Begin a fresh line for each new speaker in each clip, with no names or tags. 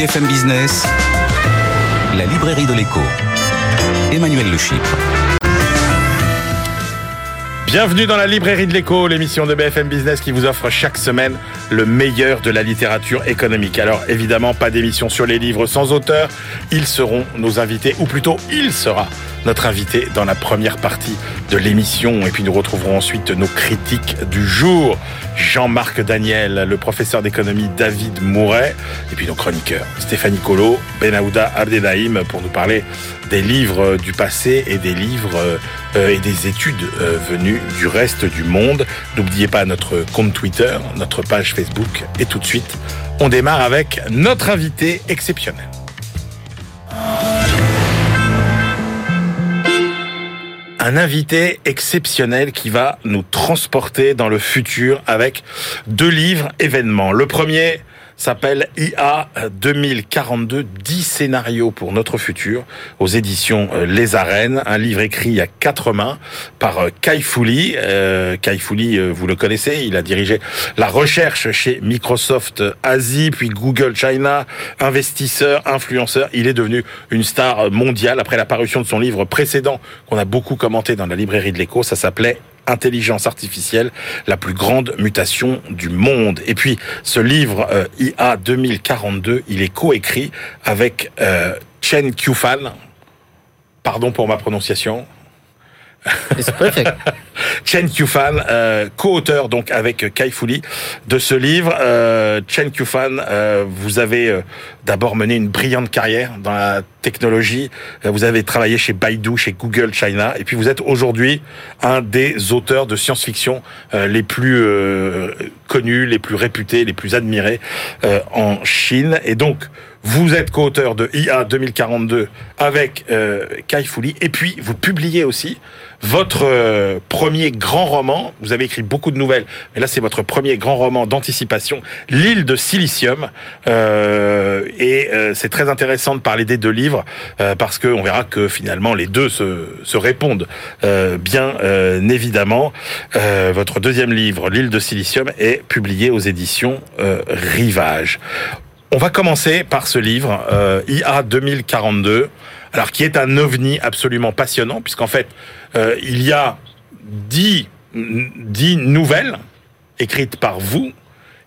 BFM Business, la librairie de l'écho. Emmanuel Le Chypre.
Bienvenue dans la librairie de l'écho, l'émission de BFM Business qui vous offre chaque semaine le meilleur de la littérature économique. Alors évidemment, pas d'émission sur les livres sans auteur. Ils seront nos invités, ou plutôt il sera notre invité dans la première partie de l'émission. Et puis nous retrouverons ensuite nos critiques du jour. Jean-Marc Daniel, le professeur d'économie David Mouret, et puis nos chroniqueurs Stéphanie Colo, Benahouda Abdelhaim pour nous parler des livres du passé et des livres euh, et des études euh, venues du reste du monde. N'oubliez pas notre compte Twitter, notre page Facebook et tout de suite, on démarre avec notre invité exceptionnel. Un invité exceptionnel qui va nous transporter dans le futur avec deux livres événements. Le premier, s'appelle IA 2042, 10 scénarios pour notre futur, aux éditions euh, Les Arènes, un livre écrit à quatre mains par euh, Kai Fouli. Euh, Kai Fouli, vous le connaissez, il a dirigé la recherche chez Microsoft Asie, puis Google China, investisseur, influenceur. Il est devenu une star mondiale après la parution de son livre précédent qu'on a beaucoup commenté dans la librairie de l'écho. Ça s'appelait intelligence artificielle, la plus grande mutation du monde. Et puis, ce livre euh, IA 2042, il est coécrit avec euh, Chen Qiufan. Pardon pour ma prononciation.
Perfect.
Chen Qiufan, euh, co-auteur donc avec Kai Fuli de ce livre. Euh, Chen Qiufan, euh, vous avez euh, d'abord mené une brillante carrière dans la technologie. Euh, vous avez travaillé chez Baidu, chez Google China, et puis vous êtes aujourd'hui un des auteurs de science-fiction les plus connus, les plus réputés, les plus admirés en Chine. Et donc, vous êtes co-auteur de IA 2042 avec euh, Kai Fouli. Et puis, vous publiez aussi votre euh, premier grand roman. Vous avez écrit beaucoup de nouvelles, mais là, c'est votre premier grand roman d'anticipation, L'île de Silicium. Euh, et euh, c'est très intéressant de parler des deux livres parce qu'on verra que finalement, les deux se, se répondent bien évidemment. votre deuxième livre, L'île de Silicium, est publié aux éditions Rivage. On va commencer par ce livre, euh, IA 2042, alors qui est un ovni absolument passionnant, puisqu'en fait, euh, il y a dix, nouvelles écrites par vous,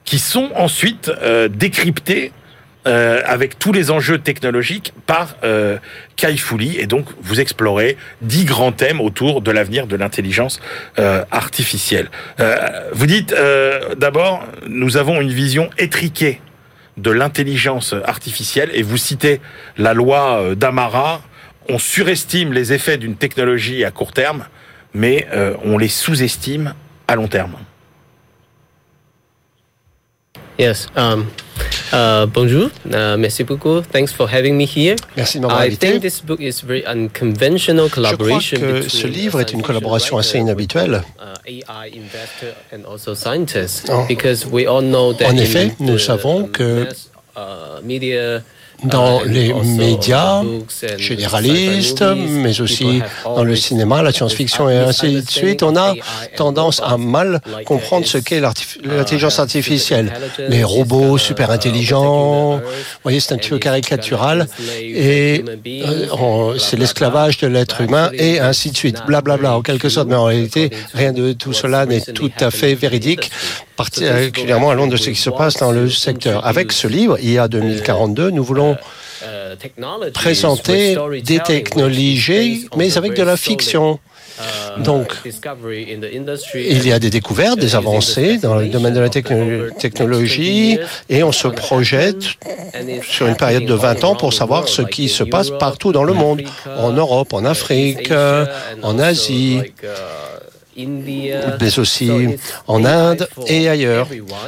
qui sont ensuite euh, décryptées euh, avec tous les enjeux technologiques par Kai. Et donc, vous explorez dix grands thèmes autour de l'avenir de l'intelligence artificielle. Vous dites, d'abord, nous avons une vision étriquée de l'intelligence artificielle et vous citez la loi d'Amara, on surestime les effets d'une technologie à court terme, mais euh, on les sous-estime à long terme.
Yes. Um, uh, bonjour. Uh, merci beaucoup. Thanks for having me here.
Merci de m'avoir invité.
I think this book is very unconventional collaboration
Je crois que ce livre est une collaboration assez inhabituelle.
Uh, en
effet, nous savons que dans
uh,
les médias généralistes, mais aussi dans le cinéma, la science-fiction et ainsi de suite, on a tendance à mal comprendre ce qu'est uh, l'intelligence artificielle. Les robots super intelligents, vous voyez, c'est un petit peu caricatural, et euh, c'est l'esclavage de l'être humain, et ainsi de suite, blablabla, bla, bla, en quelque sorte. Mais en réalité, rien de tout cela n'est tout à fait véridique particulièrement à l'onde de ce qui se passe dans le secteur. Avec ce livre, IA 2042, nous voulons présenter des technologies, mais avec de la fiction. Donc, il y a des découvertes, des avancées dans le domaine de la technologie et on se projette sur une période de 20 ans pour savoir ce qui se passe partout dans le monde, en Europe, en Afrique, en Asie mais aussi en Inde et ailleurs.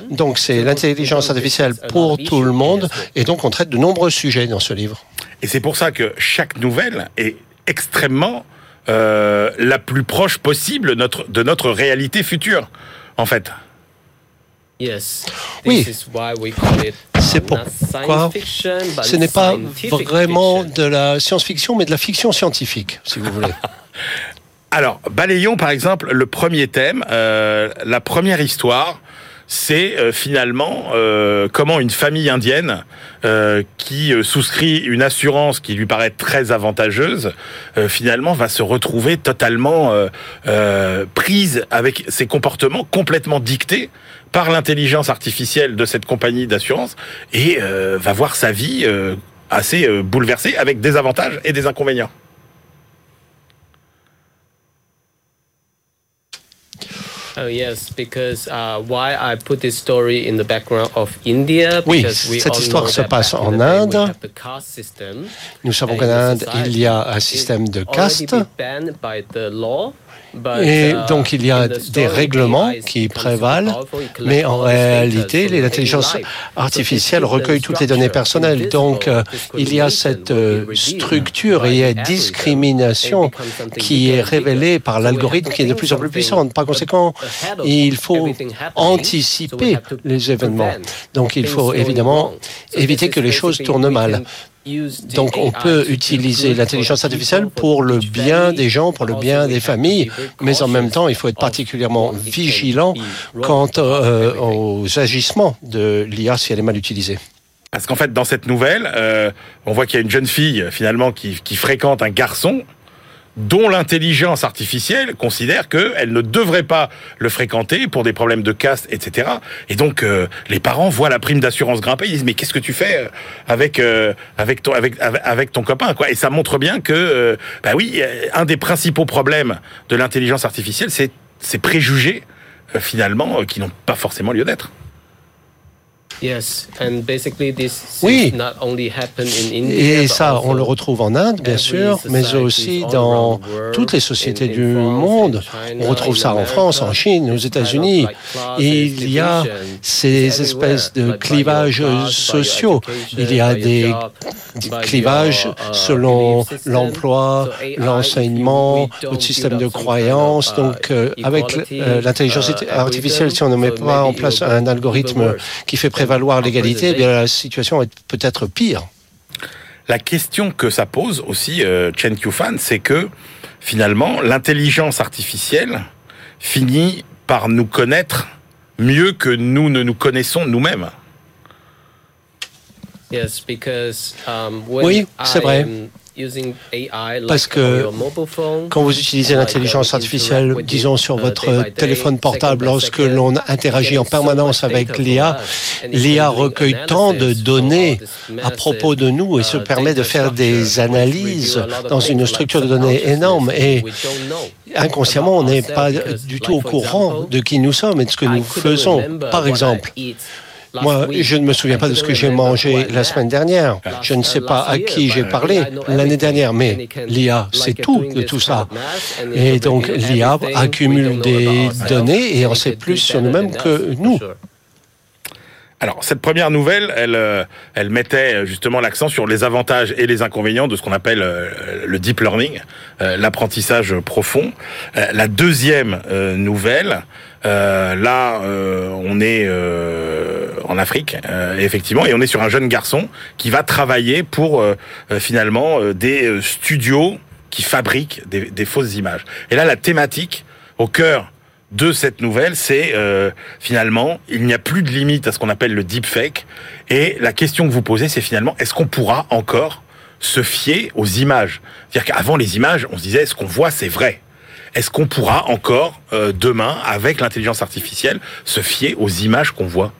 Donc c'est l'intelligence artificielle pour tout le monde et donc on traite de nombreux sujets dans ce livre.
Et c'est pour ça que chaque nouvelle est extrêmement euh, la plus proche possible notre, de notre réalité future, en fait.
Oui, c'est pourquoi ce n'est pas vraiment de la science-fiction, mais de la fiction scientifique, si vous voulez.
Alors, balayons par exemple le premier thème, euh, la première histoire. c'est euh, finalement euh, comment une famille indienne qui souscrit une assurance qui lui paraît très avantageuse, finalement va se retrouver totalement prise avec ses comportements complètement dictés par l'intelligence artificielle de cette compagnie d'assurance et va voir sa vie assez bouleversée avec des avantages et des inconvénients.
Oh yes, because uh, why I put this story in the background of India.
Oui, cette histoire se passe en Inde. Nous savons qu'en Inde, il y a un système de caste. Et uh, donc il y a des règlements qui prévalent, mais en réalité, l'intelligence artificielle recueille toutes les données personnelles. Donc euh, il y a cette euh, structure et discrimination qui est révélée par l'algorithme qui est de plus en plus puissante. Par conséquent, il faut anticiper les événements. Donc il faut évidemment éviter que les choses tournent mal. Donc on peut utiliser l'intelligence artificielle pour le bien des gens, pour le bien des familles, mais en même temps, il faut être particulièrement vigilant quant euh, aux agissements de l'IA si elle est mal utilisée.
Parce qu'en fait, dans cette nouvelle, euh, on voit qu'il y a une jeune fille finalement qui, qui fréquente un garçon dont l'intelligence artificielle considère qu'elle ne devrait pas le fréquenter pour des problèmes de caste, etc. Et donc euh, les parents voient la prime d'assurance grimper, ils disent mais qu'est-ce que tu fais euh, avec euh, avec ton avec avec ton copain quoi Et ça montre bien que bah oui, un des principaux problèmes de l'intelligence artificielle, c'est ces préjugés finalement qui n'ont pas forcément lieu d'être.
Oui. Et ça, on le retrouve en Inde, bien sûr, mais aussi dans toutes les sociétés du monde. On retrouve ça en France, en Chine, aux États-Unis. Il y a ces espèces de clivages sociaux. Il y a des clivages uh, selon l'emploi, l'enseignement, le système de croyance. Uh, Donc, euh, avec euh, l'intelligence uh, artificielle, si on ne met pas en place un algorithme qui fait prévaloir l'égalité, eh bien la situation est peut-être pire.
La question que ça pose aussi, euh, Chen Qiufan, c'est que finalement, l'intelligence artificielle finit par nous connaître mieux que nous ne nous connaissons nous-mêmes.
Um, oui, c'est vrai. Parce que quand vous utilisez l'intelligence artificielle, disons sur uh, votre téléphone portable, lorsque l'on interagit en permanence avec l'IA, l'IA recueille tant de données à propos de nous et se uh, permet de faire des analyses dans une structure de données énorme. Et inconsciemment, on n'est pas du tout au courant de qui nous sommes et de ce que nous faisons. Par exemple, moi, je ne me souviens pas de ce que j'ai mangé la semaine dernière. Je ne sais pas à qui j'ai parlé l'année dernière, mais l'IA sait tout de tout ça. Et donc, l'IA accumule des données et en sait plus sur nous-mêmes que nous.
Alors, cette première nouvelle, elle, euh, elle mettait justement l'accent sur les avantages et les inconvénients de ce qu'on appelle euh, le deep learning, euh, l'apprentissage profond. La deuxième nouvelle, là, on est en Afrique, effectivement, et on est sur un jeune garçon qui va travailler pour finalement des studios qui fabriquent des, des fausses images. Et là, la thématique au cœur de cette nouvelle, c'est euh, finalement, il n'y a plus de limite à ce qu'on appelle le deepfake. Et la question que vous posez, c'est finalement, est-ce qu'on pourra encore se fier aux images? C'est-à-dire qu'avant les images, on se disait, est-ce qu'on voit, c'est vrai Est-ce qu'on pourra encore, euh, demain, avec l'intelligence artificielle, se fier aux images qu'on voit?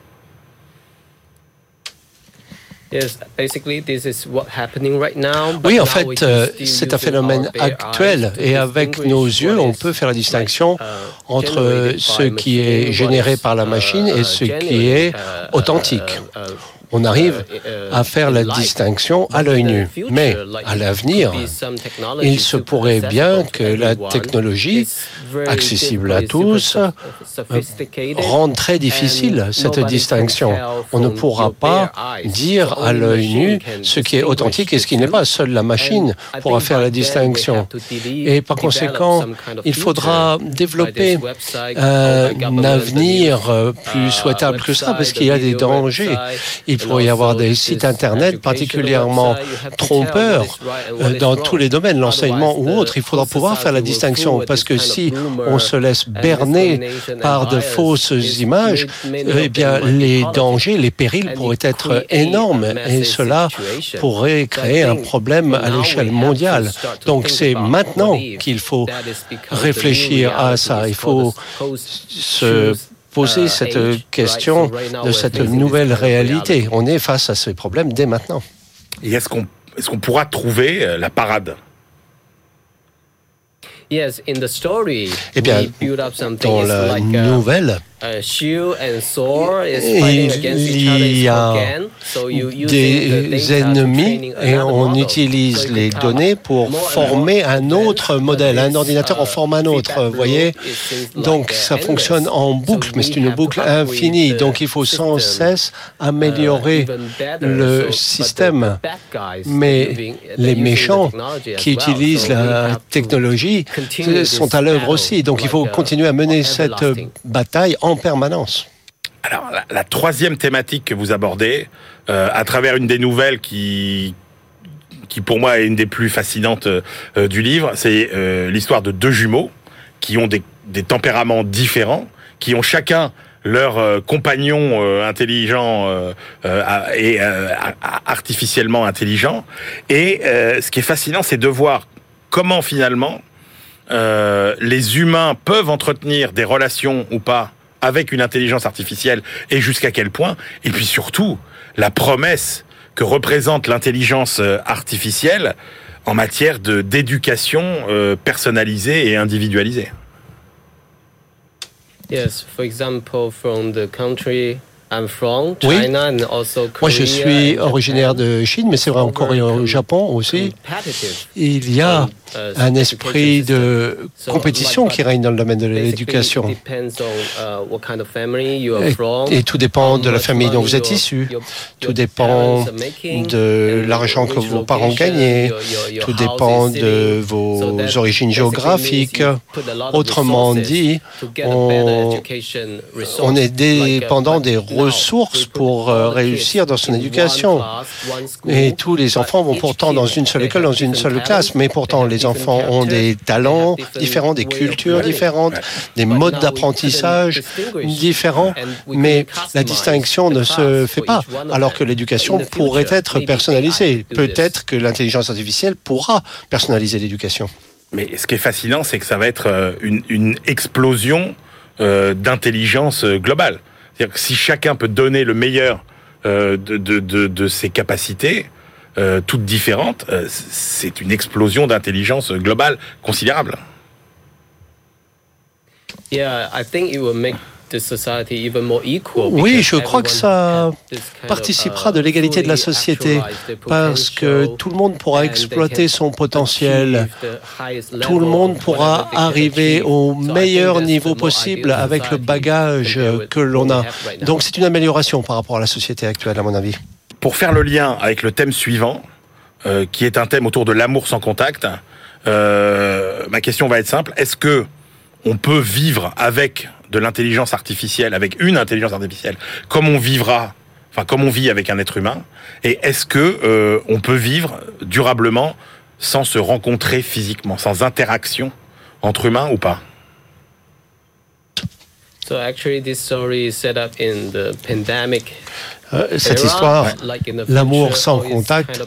Oui, en fait, euh, c'est un phénomène actuel. et avec nos yeux, on peut faire la distinction uh, entre ce qui est généré par la uh, machine et ce qui est uh, authentique on arrive à faire la distinction à l'œil nu. Mais à l'avenir, il se pourrait bien que la technologie, accessible à tous, rende très difficile cette distinction. On ne pourra pas dire à l'œil nu ce qui est authentique et ce qui n'est pas. Seule la machine pourra faire la distinction. Et par conséquent, il faudra développer un avenir plus souhaitable que ça, parce qu'il y a des dangers. Il Il pourrait y avoir des sites Internet particulièrement trompeurs dans tous les domaines, l'enseignement ou autre. Il faudra pouvoir faire la distinction parce que si on se laisse berner par de fausses images, eh bien, les dangers, les périls pourraient être énormes et cela pourrait créer un problème à l'échelle mondiale. Donc c'est maintenant qu'il faut réfléchir à ça. Il faut se poser cette question de cette nouvelle réalité. On est face à ces problèmes dès maintenant.
Et est-ce qu'on est qu'on pourra trouver euh, la parade?
Eh
bien, dans la nouvelle, il y a des ennemis et on utilise les données pour former un autre modèle. Un ordinateur en forme un autre, vous voyez? Donc ça fonctionne en boucle, mais c'est une boucle infinie. Donc il faut sans cesse améliorer le système. Mais les méchants qui utilisent la technologie sont à l'œuvre aussi. Donc il faut continuer à mener cette bataille en permanence.
Alors, la, troisième thématique que vous abordez, euh, à travers une des nouvelles qui, qui pour moi est une des plus fascinantes euh, du livre, c'est euh, l'histoire de deux jumeaux qui ont des, tempéraments différents, qui ont chacun leur compagnon intelligent et artificiellement intelligent. Et ce qui est fascinant, c'est de voir comment finalement les humains peuvent entretenir des relations ou pas avec une intelligence artificielle et jusqu'à quel point, et puis surtout la promesse que représente l'intelligence euh, artificielle en matière de d'éducation euh, personnalisée et individualisée.
Yes, for example, from the country
oui. Moi, je suis originaire de Chine, mais c'est vrai en Corée et au Japon aussi. Il y a uh, un esprit de compétition qui règne dans le domaine de l'éducation. Uh, et, tout dépend de la famille dont vous êtes issu. Tout dépend de l'argent que vos parents gagnaient. Tout dépend de vos origines géographiques. Autrement dit, on, on est dépendant des ressources pour euh, réussir dans son éducation. Et tous les enfants vont pourtant dans une seule école, dans une seule classe, mais pourtant les enfants ont des talents différents, des cultures différentes, des modes d'apprentissage différents, mais la distinction ne se fait pas, alors que l'éducation pourrait être personnalisée. Peut-être que l'intelligence artificielle pourra personnaliser l'éducation.
Mais ce qui est fascinant, c'est que ça va être euh, une, explosion euh, d'intelligence globale. C'est-à-dire que si chacun peut donner le meilleur euh, de, ses capacités, euh, toutes différentes, euh, c'est une explosion d'intelligence globale considérable.
Oui, je crois que ça participera de l'égalité de la société parce que tout le monde pourra exploiter son potentiel. Tout le monde pourra arriver au meilleur niveau possible avec le bagage que l'on a. Donc c'est une amélioration par rapport à la société actuelle, à mon avis.
Pour faire le lien avec le thème suivant, euh, qui est un thème autour de l'amour sans contact, euh, ma question va être simple. Est-ce que on peut vivre avec de l'intelligence artificielle, avec une intelligence artificielle, comme on vivra, enfin comme on vit avec un être humain, et est-ce que euh, on peut vivre durablement sans se rencontrer physiquement, sans interaction entre humains ou pas?
So actually, this story is set up in the pandemic
cette histoire, l'amour sans contact,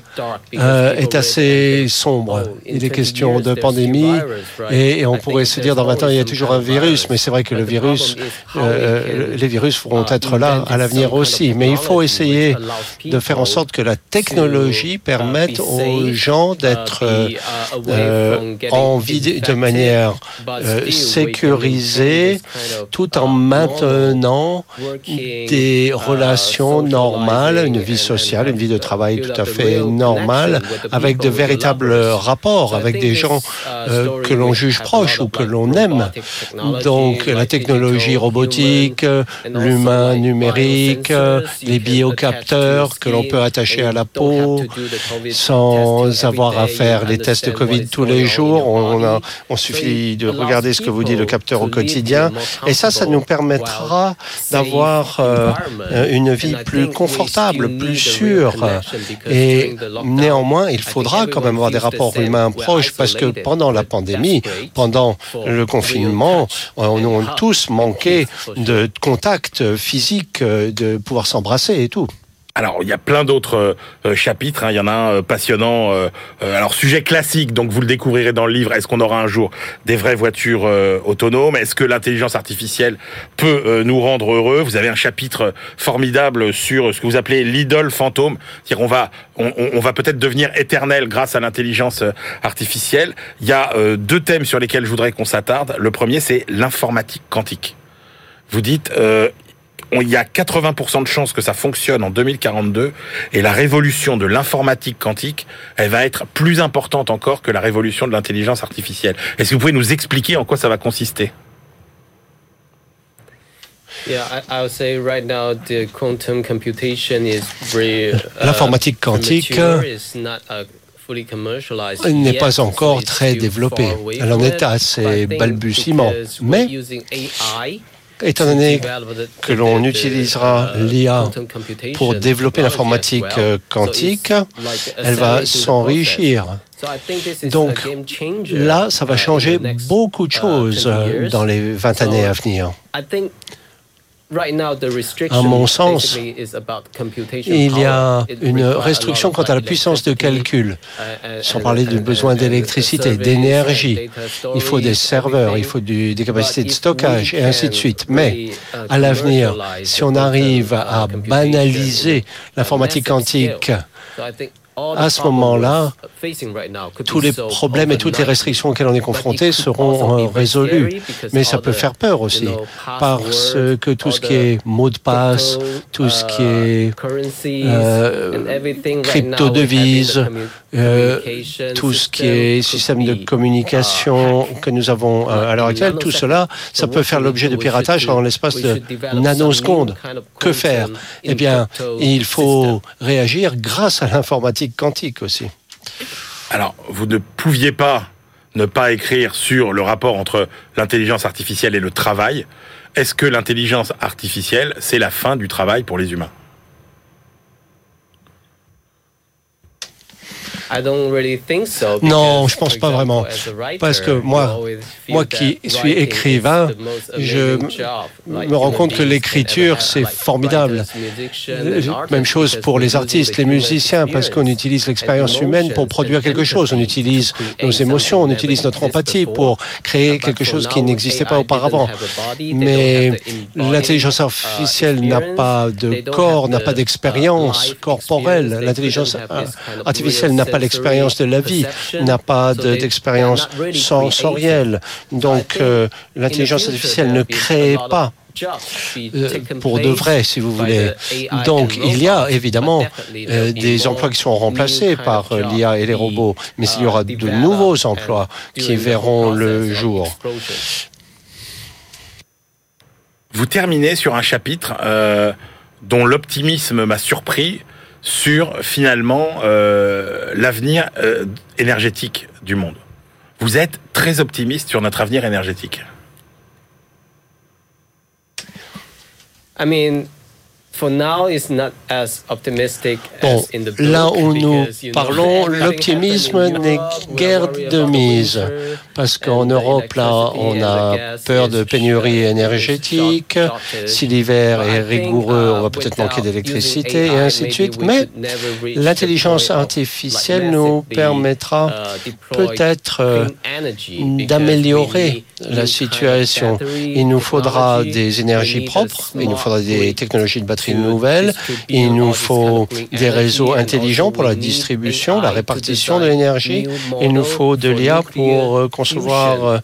euh, est assez sombre. Oh, il est question de pandémie et, on pourrait se dire dans 20 ans, il y a toujours un virus, mais c'est vrai que le virus, euh, les virus vont uh, être là à l'avenir aussi. Mais il faut essayer de faire en sorte que la technologie uh, permette aux gens uh, d'être en vie de manière sécurisée tout en maintenant des relations normale, une vie sociale, une vie de travail tout à fait normale, avec de véritables rapports avec des gens euh, que l'on juge proches ou que l'on aime. Donc la technologie robotique, l'humain numérique, les biocapteurs que l'on peut attacher à la peau sans avoir à faire les tests de Covid tous les jours. On, suffit de regarder ce que vous dit le capteur au quotidien. Et ça, ça nous permettra d'avoir euh, une vie plus plus confortable, plus sûr. Et néanmoins, il faudra quand même avoir des rapports humains proches parce que pendant la pandémie, pendant le confinement, on a tous manqué de contact physique, de pouvoir s'embrasser et tout.
Alors, il y a plein d'autres euh, chapitres. Hein. Il y en a un euh, passionnant. Euh, alors, sujet classique, donc vous le découvrirez dans le livre. Est-ce qu'on aura un jour des vraies voitures autonomes? Est-ce que l'intelligence artificielle peut nous rendre heureux? Vous avez un chapitre formidable sur ce que vous appelez l'idole fantôme. C'est-à-dire, on va, on, on va peut-être devenir éternel grâce à l'intelligence artificielle. Il y a deux thèmes sur lesquels je voudrais qu'on s'attarde. Le premier, c'est l'informatique quantique. Vous dites, il y a 80% de chances que ça fonctionne en 2042 et la révolution de l'informatique quantique, elle va être plus importante encore que la révolution de l'intelligence artificielle. Est-ce que vous pouvez nous expliquer en quoi ça va consister?
L'informatique quantique n'est pas encore très développée. Elle en est à ses balbutiements. Mais étant donné que l'on utilisera l'IA pour développer l'informatique euh, quantique, elle va s'enrichir. Donc là, ça va changer beaucoup de choses euh, dans les 20 années à venir. À mon sens, il y a une restriction quant à la puissance de calcul, uh, sans parler du besoin d'électricité, d'énergie. Il faut des serveurs, il faut des capacités de stockage et ainsi de suite. Mais uh, à l'avenir, si on arrive à banaliser l'informatique quantique, à ce moment-là, tous les problèmes et toutes les restrictions auxquelles on est confronté seront résolus. Mais ça peut faire peur aussi, parce que tout ce qui est mot de passe, tout ce qui est euh, crypto-devises, euh, tout ce qui est système de communication que nous avons euh, à l'heure actuelle, tout cela, ça peut faire l'objet de piratage en l'espace de nanosecondes. Que faire? Eh bien, il faut réagir grâce à l'informatique quantique aussi.
Alors, vous ne pouviez pas ne pas écrire sur le rapport entre l'intelligence artificielle et le travail. Est-ce que l'intelligence artificielle, c'est la fin du travail pour les humains?
Non, je pense pas vraiment. Parce que moi, moi qui suis écrivain, je me rends compte que l'écriture, c'est formidable. Même chose pour les artistes, les musiciens, parce qu'on utilise l'expérience humaine pour produire quelque chose. On utilise nos émotions, on utilise notre empathie pour créer quelque chose qui n'existait pas auparavant. Mais l'intelligence artificielle n'a pas de corps, n'a pas d'expérience corporelle. L'intelligence artificielle n'a pas l'expérience de la vie, n'a pas d'expérience sensorielle. Donc euh, l'intelligence artificielle ne crée pas euh, pour de vrai, si vous voulez. Donc, il y a évidemment euh, des emplois qui sont remplacés par l'IA et les robots, mais il y aura de nouveaux emplois qui verront le jour.
Vous terminez sur un chapitre dont l'optimisme m'a surpris sur finalement euh, l'avenir euh, énergétique du monde. Vous êtes très optimiste sur notre avenir énergétique.
Bon, là où nous parlons, l'optimisme n'est guère de mise, parce qu'en Europe, là, on a peur de pénurie énergétique. Si l'hiver est rigoureux, on va peut-être manquer d'électricité, et ainsi de suite. Mais l'intelligence artificielle nous permettra peut-être euh, d'améliorer la situation. Il nous faudra des énergies propres, il nous faudra des technologies de batterie Il nous faut des réseaux intelligents pour la distribution, la répartition de l'énergie. Il nous faut de l'IA pour euh, concevoir euh,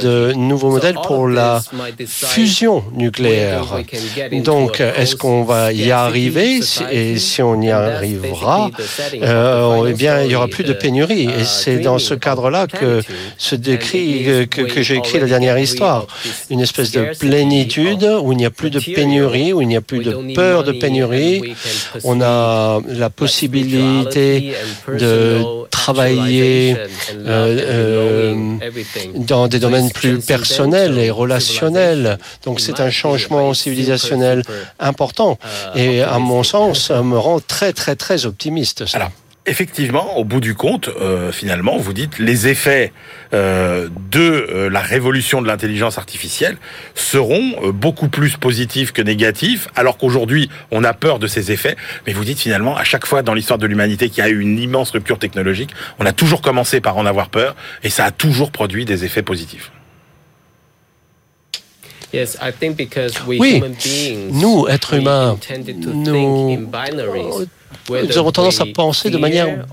de nouveaux modèles pour la fusion nucléaire. Donc, est-ce qu'on va y arriver? Et si on y arrivera, euh, eh bien, il n'y aura plus de pénurie. Et c'est dans ce cadre-là que se décrit, que, que j'ai écrit la dernière histoire. Une espèce de plénitude où il n'y a plus de pénurie, où il n'y a plus de peur de pénurie. On a la possibilité de travailler dans des domaines plus personnels et relationnels. Donc c'est un changement civilisationnel important et à mon sens me rend très très très optimiste.
Alors, effectivement, au bout du compte, euh, finalement, vous dites les effets euh, de euh, la révolution de l'intelligence artificielle seront beaucoup plus positifs que négatifs, alors qu'aujourd'hui, on a peur de ces effets. Mais vous dites finalement, à chaque fois dans l'histoire de l'humanité qu'il y a eu une immense rupture technologique, on a toujours commencé par en avoir peur, et ça a toujours produit des effets positifs.
Oui, nous, êtres humains, nous nous avons tendance à penser de manière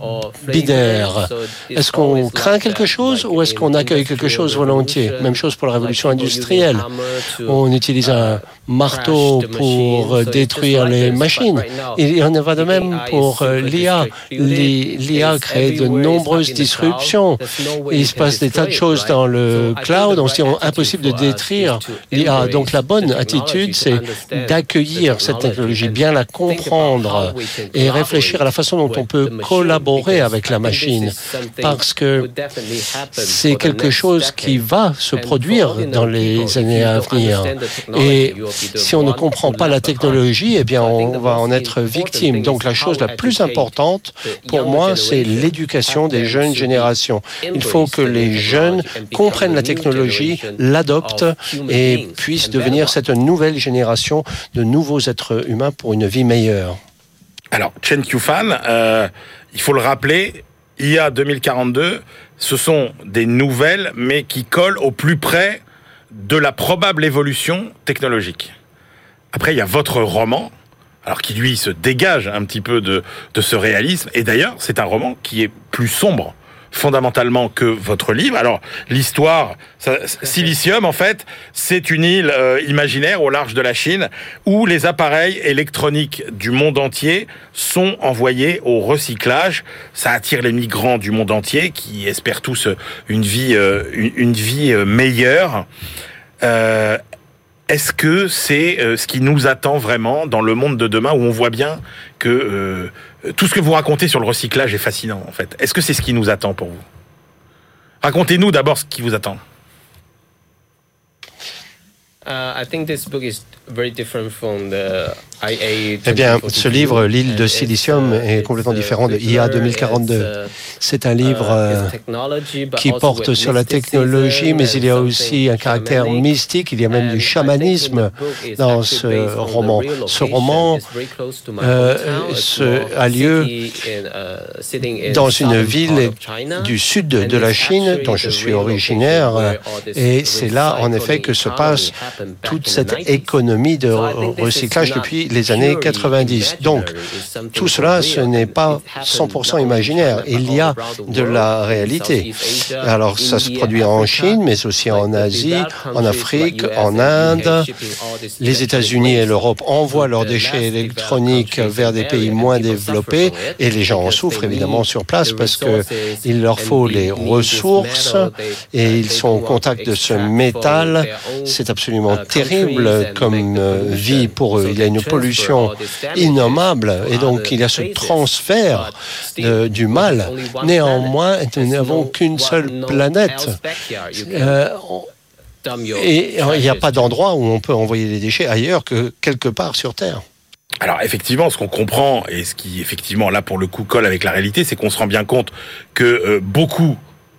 binaire. Est-ce qu'on craint quelque chose ou est-ce qu'on accueille quelque chose volontiers? Même chose pour la révolution industrielle. On utilise un marteau pour détruire les machines. Il en va de même pour euh, l'IA. L'IA crée de nombreuses disruptions. Il se passe des tas de choses dans le cloud. On se dit impossible de détruire l'IA. Donc la bonne attitude, c'est d'accueillir cette technologie, bien la comprendre et réfléchir à la façon dont on peut collaborer avec la machine, parce que c'est quelque chose qui va se produire dans les années à venir. Et si on ne comprend pas la technologie, eh bien, on va en être victime. Donc, la chose la plus importante pour moi, c'est l'éducation des jeunes générations. Il faut que les jeunes comprennent la technologie, l'adoptent et puissent devenir cette nouvelle génération de nouveaux êtres humains pour une vie meilleure.
Alors, Chen Qiufan, euh, il faut le rappeler, IA 2042, ce sont des nouvelles, mais qui collent au plus près de la probable évolution technologique. Après, il y a votre roman, alors qui lui se dégage un petit peu de, de ce réalisme. Et d'ailleurs, c'est un roman qui est plus sombre fondamentalement que votre livre. Alors, l'histoire, Silicium, en fait, c'est une île euh, imaginaire au large de la Chine où les appareils électroniques du monde entier sont envoyés au recyclage. Ça attire les migrants du monde entier qui espèrent tous une vie, euh, une, vie euh, meilleure. Est-ce que c'est ce qui nous attend vraiment dans le monde de demain où on voit bien que tout ce que vous racontez sur le recyclage est fascinant, en fait. Est-ce que c'est ce qui nous attend pour vous? Racontez-nous d'abord ce qui vous attend.
Uh, I think this book is very different from
eh bien, ce livre, L'île de silicium, est complètement différent de IA 2042. C'est un livre euh, qui porte sur la technologie, mais il y a aussi un caractère mystique, il y a même du chamanisme dans ce roman. Ce roman euh, a lieu dans une ville du sud de la Chine, dont je suis originaire, et c'est là, en effet, que se passe toute cette économie de recyclage depuis les années 90. Donc, tout cela, ce n'est pas 100% imaginaire. Il y a de la réalité. Alors, ça se produit en Chine, mais aussi en Asie, en Afrique, en Inde. Les États-Unis et l'Europe envoient leurs déchets électroniques vers des pays moins développés et les gens en souffrent évidemment sur place parce qu'il leur faut les ressources et ils sont au contact de ce métal. C'est absolument terrible comme euh, vie pour eux. Il y a une pollution innommable et donc il y a ce transfert du mal. Néanmoins, nous n'avons qu'une seule planète. Euh, et il n'y a pas d'endroit où on peut envoyer des déchets ailleurs que quelque part sur Terre.
Alors effectivement, ce qu'on comprend et ce qui effectivement là pour le coup colle avec la réalité, c'est qu'on se rend bien compte que euh, beaucoup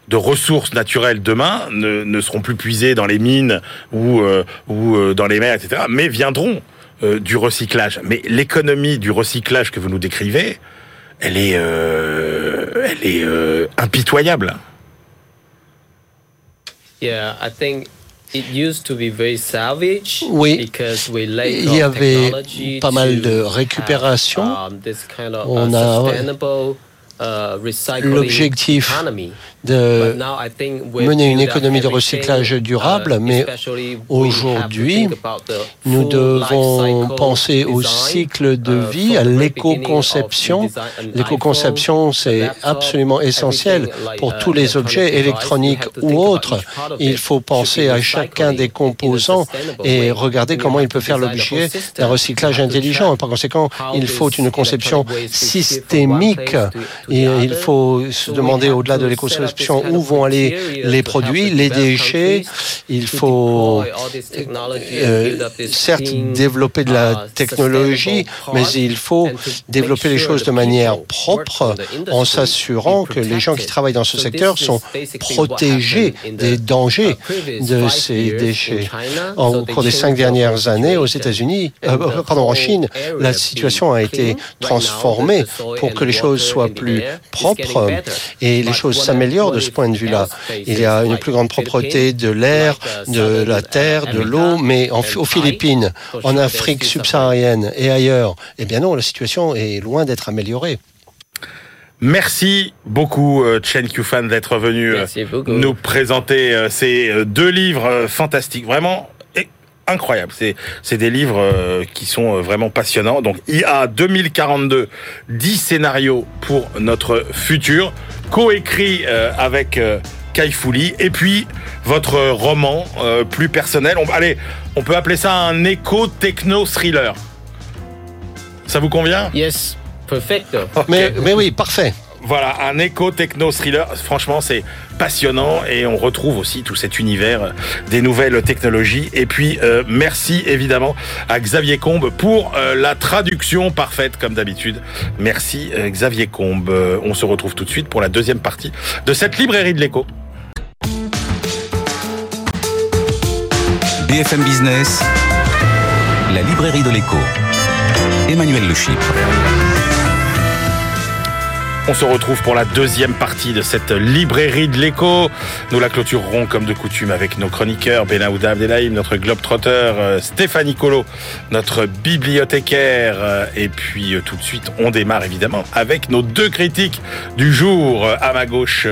de ressources naturelles demain ne, seront plus puisées dans les mines ou, euh, ou dans les mers, etc., mais viendront euh, du recyclage. Mais l'économie du recyclage que vous nous décrivez, elle est, euh, elle est euh, impitoyable.
Yeah, I think it used to be very savage
oui, il y avait pas mal de récupération. Um, On a l'objectif de mener une économie de recyclage durable, mais aujourd'hui, nous devons penser au cycle de vie, à l'éco-conception. L'éco-conception, c'est absolument essentiel pour tous les objets électroniques ou autres. Il faut penser à chacun des composants et regarder comment il peut faire l'objet d'un recyclage intelligent. Par conséquent, il faut une conception systémique il faut se demander au-delà de l'éco-conception où vont aller les produits, les déchets. Il faut euh, certes développer de la technologie, mais il faut développer les choses de manière propre en s'assurant que les gens qui travaillent dans ce secteur sont protégés des dangers de ces déchets. Au cours des cinq dernières années, aux États-Unis, euh, pardon, en Chine, la situation a été transformée pour que les choses soient plus propres et les choses s'améliorent de ce point de vue-là. Il y a une plus grande propreté de l'air, de la terre, de l'eau, mais aux Philippines, en Afrique subsaharienne et ailleurs, eh bien non, la situation est loin d'être améliorée.
Merci beaucoup euh, Chen Qufan d'être venu euh, nous présenter euh, ces deux livres fantastiques. Vraiment incroyable. C'est c'est des livres qui sont vraiment passionnants. Donc IA 2042, 10 scénarios pour notre futur, coécrit avec Kai Fouli et puis votre roman plus personnel. On, allez, on peut appeler ça un éco-techno-thriller. Ça vous convient?
Yes. Perfect.
Mais, mais oui, parfait.
Voilà, un éco-techno-thriller. Franchement, c'est passionnant et on retrouve aussi tout cet univers des nouvelles technologies. Et puis, euh, merci évidemment à Xavier Combe pour euh, la traduction parfaite, comme d'habitude. Merci euh, Xavier Combe. on se retrouve tout de suite pour la deuxième partie de cette librairie de l'écho.
BFM Business, la librairie de l'écho. Emmanuel Le
On se retrouve pour la deuxième partie de cette librairie de l'écho. Nous la clôturerons comme de coutume avec nos chroniqueurs Benaouda Abdelhaim, notre globetrotter euh, Stéphanie Colo, notre bibliothécaire. Euh, et puis euh, tout de suite, on démarre évidemment avec nos deux critiques du jour. À ma gauche,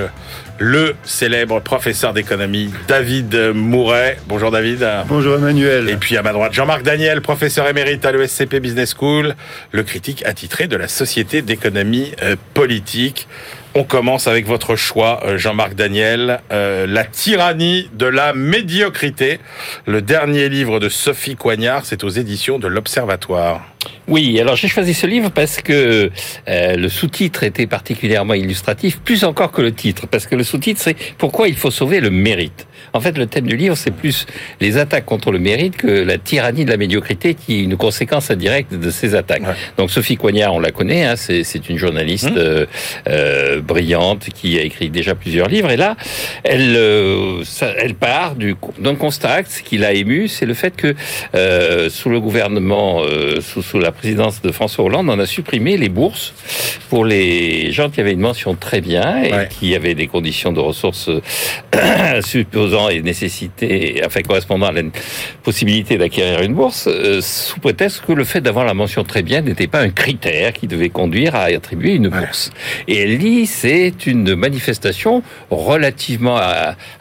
le célèbre professeur d'économie David Mouret. Bonjour David.
Bonjour Emmanuel.
Et puis à ma droite Jean-Marc Daniel, professeur émérite à l'ESCP Business School, le critique attitré de la Société d'économie euh, politique. On commence avec votre choix, euh, Jean-Marc Daniel, euh, La tyrannie de la médiocrité. Le dernier livre de Sophie Coignard, c'est aux éditions de l'Observatoire.
Oui, alors j'ai choisi ce livre parce que euh, le sous-titre était particulièrement illustratif, plus encore que le titre, parce que le sous-titre c'est Pourquoi il faut sauver le mérite. En fait, le thème du livre, c'est plus les attaques contre le mérite que la tyrannie de la médiocrité, qui est une conséquence indirecte de ces attaques. Donc Sophie Coignard, on la connaît, hein, c'est une journaliste mmh. euh, euh, brillante qui a écrit déjà plusieurs livres, et là, elle, elle part d'un constat qui l'a ému, c'est le fait que sous le gouvernement, sous, sous la présidence de François Hollande, on a supprimé les bourses pour les gens qui avaient une mention très bien et qui avaient des conditions de ressources supposant et nécessité, enfin correspondant à la possibilité d'acquérir une bourse, euh, sous prétexte que le fait d'avoir la mention très bien n'était pas un critère qui devait conduire à attribuer une bourse. Et elle dit c'est une manifestation relativement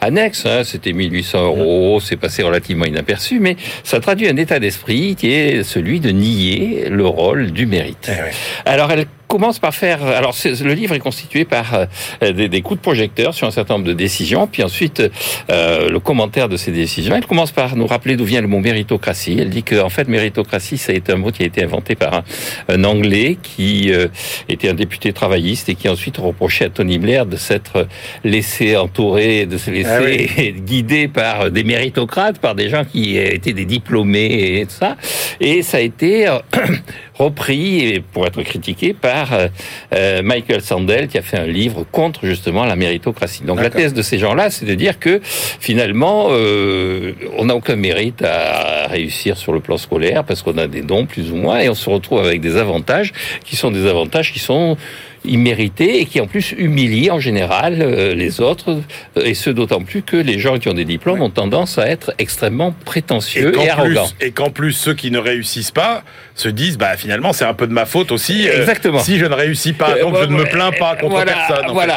annexe, hein, c'était 1800 euros, c'est passé relativement inaperçu, mais ça traduit un état d'esprit qui est celui de nier le rôle du mérite. Eh Alors elle commence par faire. Alors, le livre est constitué par euh, des, coups de projecteur sur un certain nombre de décisions, puis ensuite euh, le commentaire de ces décisions. Elle commence par nous rappeler d'où vient le mot méritocratie. Elle dit que, en fait, méritocratie, ça a été un mot qui a été inventé par un, Anglais qui euh, était un député travailliste et qui ensuite reprochait à Tony Blair de s'être laissé entourer, de se laisser ah guider par des méritocrates, par des gens qui étaient des diplômés et tout ça. Et ça a été repris pour être critiqué par euh, euh, Michael Sandel qui a fait un livre contre justement la méritocratie. Donc la thèse de ces gens-là, c'est de dire que finalement, euh, on n'a aucun mérite à réussir sur le plan scolaire parce qu'on a des dons plus ou moins et on se retrouve avec des avantages qui sont des avantages qui sont immérité et qui en plus humilie en général euh, les autres, euh, et ce d'autant plus que les gens qui ont des diplômes ont tendance à être extrêmement prétentieux et, arrogants.
et qu'en plus, ceux qui ne réussissent pas se disent, bah finalement, c'est un peu de ma faute aussi.
Euh, Exactement.
si je ne réussis pas, donc je ne me plains pas contre
voilà,
personne.
Voilà.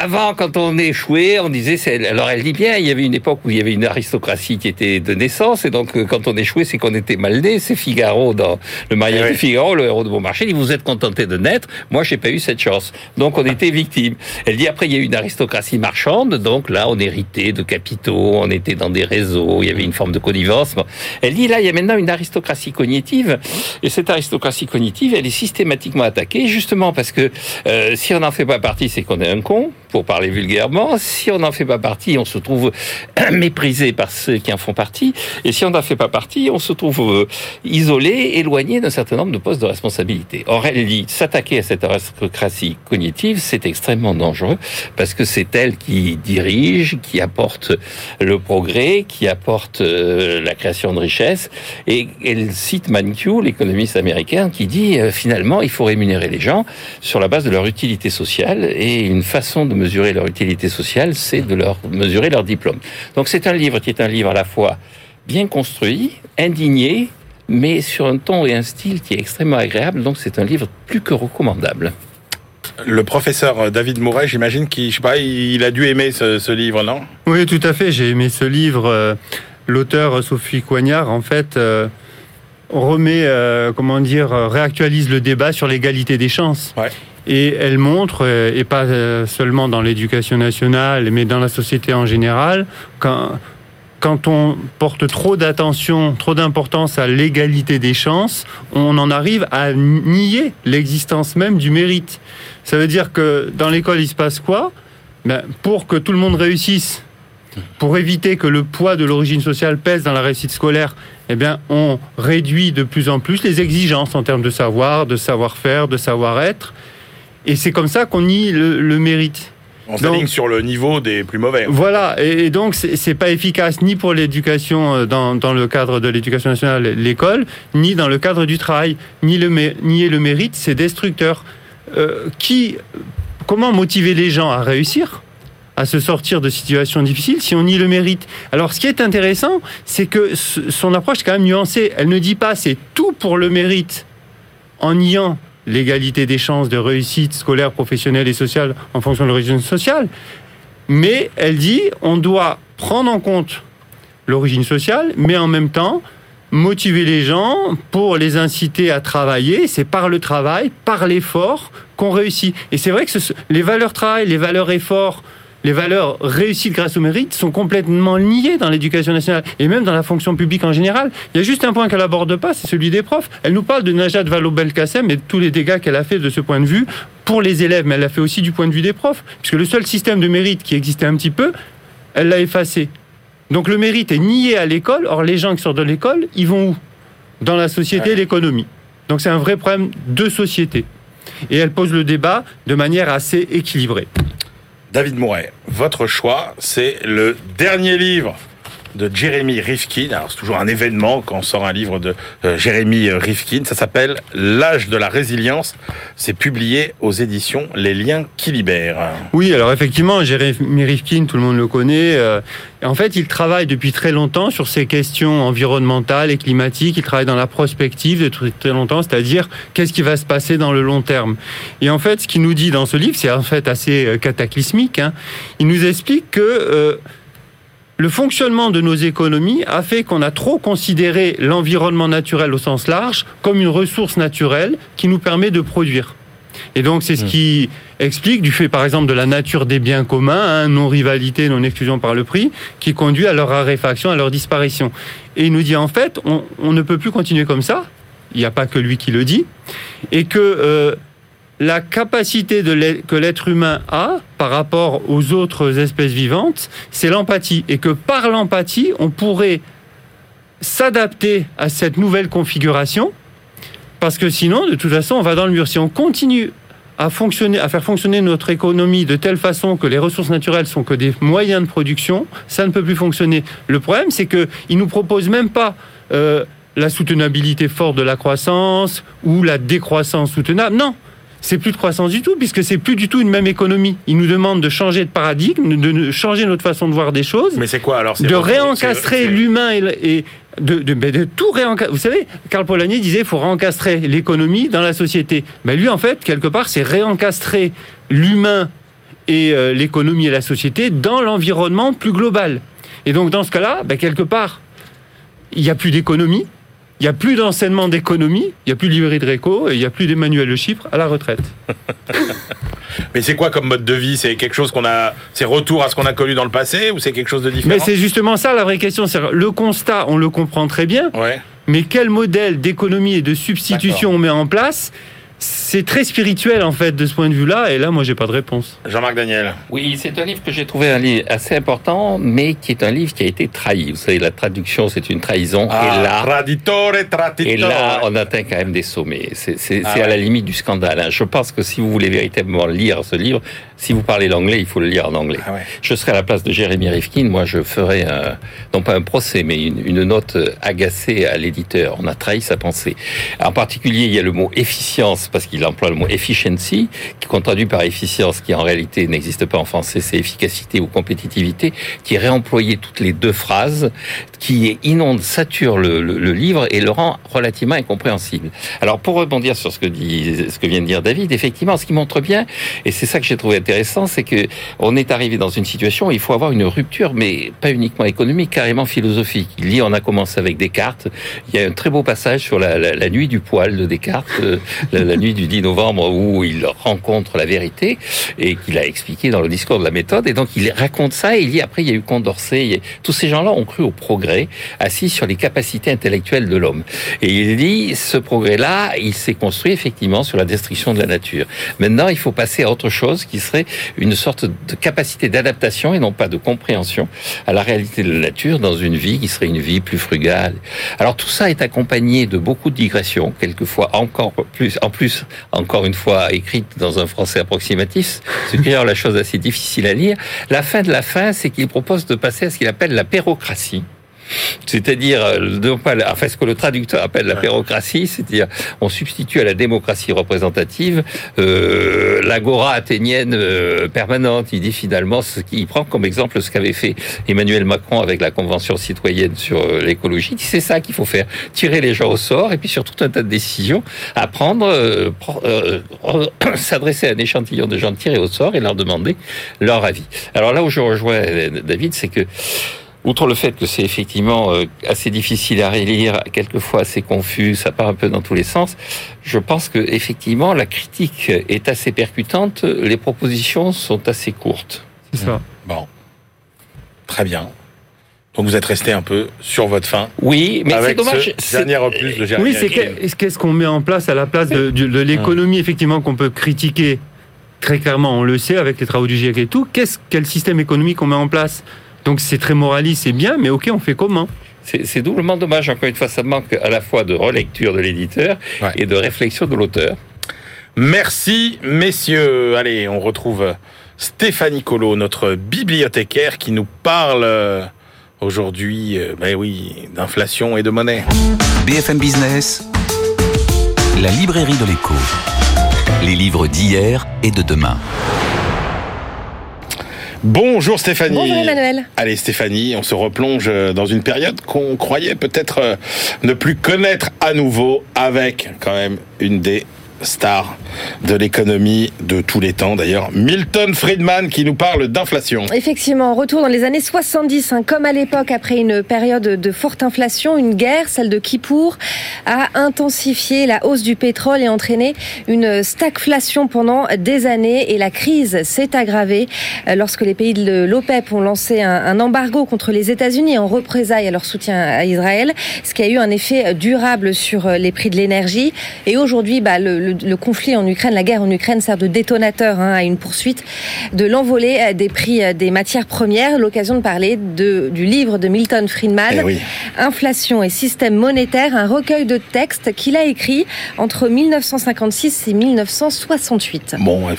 Avant, quand on échouait, on disait, alors elle dit bien, il y avait une époque où il y avait une aristocratie qui était de naissance, et donc quand on échouait, c'est qu'on était mal né. C'est Figaro dans le mariage eh de Figaro, le héros de Beaumarchais, dit, vous êtes contenté de naître. Moi, j'ai pas eu cette chance. Donc on était victime. Elle dit après il y a eu une aristocratie marchande, donc là on héritait de capitaux, on était dans des réseaux, il y avait une forme de connivence. Elle dit là il y a maintenant une aristocratie cognitive, et cette aristocratie cognitive elle est systématiquement attaquée justement parce que euh, si on n'en fait pas partie c'est qu'on est un con, pour parler vulgairement. Si on n'en fait pas partie, on se trouve méprisé par ceux qui en font partie. Et si on n'en fait pas partie, on se trouve euh, isolé, éloigné d'un certain nombre de postes de responsabilité. Or, elle dit, s'attaquer à cette aristocratie cognitive, c'est extrêmement dangereux parce que c'est elle qui dirige, qui apporte le progrès, qui apporte euh, la création de richesse. Et elle cite Mankiw, l'économiste américain, qui dit euh, finalement, il faut rémunérer les gens sur la base de leur utilité sociale et une façon de mesurer leur utilité sociale, c'est de leur mesurer leur diplôme. Donc c'est un livre qui est un livre à la fois bien construit, indigné, mais sur un ton et un style qui est extrêmement agréable. Donc c'est un livre plus que recommandable.
Le professeur David Mouret, j'imagine qu'il il a dû aimer ce, livre, non?
Oui, tout à fait. J'ai aimé ce livre. Euh, l'auteur Sophie Coignard, en fait, euh, remet, euh, comment dire, réactualise le débat sur l'égalité des chances. Et elle montre, et pas seulement dans l'éducation nationale, mais dans la société en général, quand, quand on porte trop d'attention, trop d'importance à l'égalité des chances, on en arrive à nier l'existence même du mérite. Ça veut dire que dans l'école, il se passe quoi? Ben, Pour que tout le monde réussisse, pour éviter que le poids de l'origine sociale pèse dans la réussite scolaire, eh bien, on réduit de plus en plus les exigences en termes de savoir, de savoir-faire, de savoir-être. Et c'est comme ça qu'on nie le mérite.
On s'aligne sur le niveau des plus mauvais.
Voilà, et, donc c'est pas efficace ni pour l'éducation euh, dans, dans, le cadre de l'éducation nationale, l'école, ni dans le cadre du travail, ni le, nier le mérite, c'est destructeur. Euh, qui, comment motiver les gens à réussir? À se sortir de situations difficiles si on nie le mérite. Alors ce qui est intéressant, c'est que son approche est quand même nuancée. Elle ne dit pas c'est tout pour le mérite en niant l'égalité des chances de réussite scolaire, professionnelle et sociale en fonction de l'origine sociale. Mais elle dit on doit prendre en compte l'origine sociale, mais en même temps motiver les gens pour les inciter à travailler. C'est par le travail, par l'effort qu'on réussit. Et c'est vrai que les valeurs travail, les valeurs effort, les valeurs réussites grâce au mérite sont complètement niées dans l'éducation nationale et même dans la fonction publique en général. Il y a juste un point qu'elle n'aborde pas, c'est celui des profs. Elle nous parle de Najat Vallaud-Belkacem et de tous les dégâts qu'elle a fait de ce point de vue pour les élèves, mais elle l'a fait aussi du point de vue des profs, puisque le seul système de mérite qui existait un petit peu, elle l'a effacé. Donc le mérite est nié à l'école, or les gens qui sortent de l'école, ils vont où? Dans la société et l'économie. Donc c'est un vrai problème de société. Et elle pose le débat de manière assez équilibrée.
David Mouret, votre choix, c'est le dernier livre de Jeremy Rifkin. Alors c'est toujours un événement quand on sort un livre de euh, Jeremy Rifkin. Ça s'appelle L'âge de la résilience. C'est publié aux éditions Les Liens qui libèrent.
Oui, alors effectivement, Jeremy Rifkin, tout le monde le connaît. Euh, en fait, il travaille depuis très longtemps sur ces questions environnementales et climatiques. Il travaille dans la prospective depuis très longtemps, c'est-à-dire qu'est-ce qui va se passer dans le long terme? Et en fait, ce qu'il nous dit dans ce livre, c'est en fait assez euh, cataclysmique. Hein. Il nous explique que le fonctionnement de nos économies a fait qu'on a trop considéré l'environnement naturel au sens large comme une ressource naturelle qui nous permet de produire. Et donc c'est ce hmm. qui explique du fait par exemple de la nature des biens communs, hein, non-rivalité, non-exclusion par le prix, qui conduit à leur raréfaction, à leur disparition. Et il nous dit en fait, on, ne peut plus continuer comme ça, il n'y a pas que lui qui le dit, et que euh, la capacité que l'être humain a par rapport aux autres espèces vivantes, c'est l'empathie. Et que par l'empathie, on pourrait s'adapter à cette nouvelle configuration, parce que sinon, de toute façon, on va dans le mur. Si on continue à fonctionner, à faire fonctionner notre économie de telle façon que les ressources naturelles sont que des moyens de production, ça ne peut plus fonctionner. Le problème, c'est qu'ils nous proposent même pas euh, la soutenabilité forte de la croissance ou la décroissance soutenable. Non, c'est plus de croissance du tout, puisque c'est plus du tout une même économie. Ils nous demandent de changer de paradigme, de changer notre façon de voir des choses.
Mais c'est quoi alors
De réencastrer l'humain et, de, de, tout réencastrer. Vous savez, Karl Polanyi disait qu'il faut réencastrer l'économie dans la société. Ben lui, en fait, quelque part, c'est réencastrer l'humain et euh, l'économie et la société dans l'environnement plus global. Et donc, dans ce cas-là, ben, quelque part, il n'y a plus d'économie, il n'y a plus d'enseignement d'économie, il n'y a plus de librairie de réco, et il n'y a plus d'Emmanuel Le Chypre à la retraite.
Mais c'est quoi comme mode de vie? C'est quelque chose qu'on a, c'est retour à ce qu'on a connu dans le passé ou c'est quelque chose de différent?
Mais c'est justement ça la vraie question. C'est le constat, on le comprend très bien.
Ouais.
Mais quel modèle d'économie et de substitution on met en place c'est très spirituel en fait de ce point de vue-là, et là moi j'ai pas de réponse.
Jean-Marc Daniel.
Oui, c'est un livre que j'ai trouvé un livre assez important, mais qui est un livre qui a été trahi. Vous savez, la traduction c'est une trahison,
Ah,
et là,
traditore, traditore.
et là on atteint quand même des sommets. C'est c'est-
Ah
c'est à la limite du scandale. hein. Je pense que si vous voulez véritablement lire ce livre, si vous parlez l'anglais, il faut le lire en anglais.
Ah ouais.
Je serais à la place de Jérémy Rifkin, moi je ferais un, non pas un procès, mais une, une note agacée à l'éditeur. On a trahi sa pensée. En particulier, il y a le mot efficience, parce qu'il emploie le mot efficiency, qui qu'on traduit par efficience, qui en réalité n'existe pas en français, c'est efficacité ou compétitivité, qui est réemployé toutes les deux phrases, qui inonde, sature le, livre et le rend relativement incompréhensible. Alors pour rebondir sur ce que, dit, ce que vient de dire David, effectivement, ce qui montre bien, et c'est ça que j'ai trouvé intéressant, c'est que on est arrivé dans une situation où il faut avoir une rupture, mais pas uniquement économique, carrément philosophique. Il dit, on a commencé avec Descartes. Il y a un très beau passage sur la, nuit du poil de Descartes, euh, nuit du 10 novembre, où il rencontre la vérité et qu'il a expliqué dans le discours de la méthode. Et donc il raconte ça et il dit après il y a eu Condorcet. Tous ces gens-là ont cru au progrès, assis sur les capacités intellectuelles de l'homme. Et il dit ce progrès-là, il s'est construit effectivement sur la destruction de la nature. Maintenant, il faut passer à autre chose qui serait une sorte de capacité d'adaptation et non pas de compréhension à la réalité de la nature dans une vie qui serait une vie plus frugale. Alors tout ça est accompagné de beaucoup de digressions, quelquefois encore plus, en plus, encore une fois écrites dans un français approximatif, ce qui la chose assez difficile à lire. La fin de la fin, c'est qu'il propose de passer à ce qu'il appelle la pérocratie. C'est-à-dire, euh, non pas la- enfin, ce que le traducteur appelle la pérocratie, c'est-à-dire, on substitue à la démocratie représentative euh, l'agora athénienne euh, permanente. Il dit finalement, ce prend comme exemple ce qu'avait fait Emmanuel Macron avec la Convention citoyenne sur euh, l'écologie. C'est ça qu'il faut faire, tirer les gens au sort, et puis sur tout un tas de décisions, à prendre, euh, euh, euh, s'adresser à un échantillon de gens tirés au sort et leur demander leur avis. Alors là où je rejoins euh, David, c'est que Outre le fait que c'est effectivement euh, assez difficile à relire, quelquefois assez confus, ça part un peu dans tous les sens, je pense que effectivement la critique est assez percutante, les propositions sont assez courtes.
C'est ça.
Bon. Très bien. Donc vous êtes resté un peu sur votre fin
Oui, mais c'est dommage.
ce dernier opus de Jérémy
Oui, c'est qu'est-ce qu'on met en place à la place de, de- de l'économie, effectivement, qu'on peut critiquer très clairement, on le sait, avec les travaux du GIEC et tout. Qu'est-ce, quel système économique on met en place Donc c'est très moraliste, c'est bien, mais ok, on fait comment
C'est c'est doublement dommage, encore une fois, ça manque à la fois de relecture de l'éditeur
Ouais.
et de réflexion de l'auteur.
Merci, messieurs. Allez, on retrouve Stéphanie Colo, notre bibliothécaire, qui nous parle euh, aujourd'hui, euh, ben oui, d'inflation et de monnaie.
BFM Business, la librairie de l'écho. Les livres d'hier et de demain.
Bonjour Stéphanie.
Bonjour Emmanuel.
Allez Stéphanie, on se replonge euh, dans une période qu'on croyait peut-être euh, ne plus connaître à nouveau avec quand même une des stars de l'économie de tous les temps d'ailleurs, Milton Friedman qui nous parle d'inflation.
Effectivement, retour dans les années 70, hein, comme à l'époque après une période de forte inflation, une guerre, celle de Kippour, a intensifié la hausse du pétrole et entraîné une stagflation pendant des années et la crise s'est aggravée euh, lorsque les pays de l'OPEP ont lancé un, embargo contre les États-Unis en représailles à leur soutien à Israël, ce qui a eu un effet durable sur euh, les prix de l'énergie. Et aujourd'hui, bah, le- le conflit en Ukraine, la guerre en Ukraine sert de détonateur hein, à une poursuite de l'envolée euh, des prix euh, des matières premières. L'occasion de parler de, du livre de Milton Friedman,
Eh oui.
Inflation et système monétaire, un recueil de textes qu'il a écrit entre 1956 et 1968.
Bon, euh,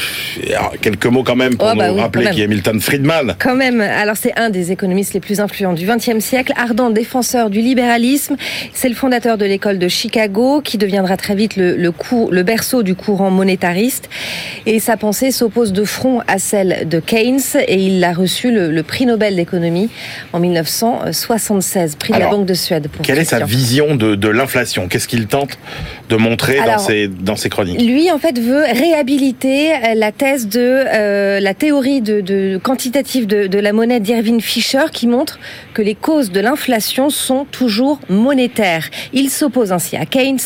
alors, quelques mots quand même pour
Oh, bah
nous
oui,
rappeler qui est Milton Friedman.
Quand même, alors c'est un des économistes les plus influents du XXe siècle, ardent défenseur du libéralisme. C'est le fondateur de l'école de Chicago, qui deviendra très vite le, le, coup, le berceau du courant monétariste. Et sa pensée s'oppose de front à celle de Keynes et il a reçu le, prix Nobel d'économie en 1976, prix de la Banque de Suède.
quelle est sa vision de, l'inflation? Qu'est-ce qu'il tente de montrer dans, ses, dans ses chroniques?
Lui, en fait, veut réhabiliter la thèse de euh, la théorie de, quantitative de, de la monnaie d'Irving Fisher qui montre que les causes de l'inflation sont toujours monétaires. Il s'oppose ainsi à Keynes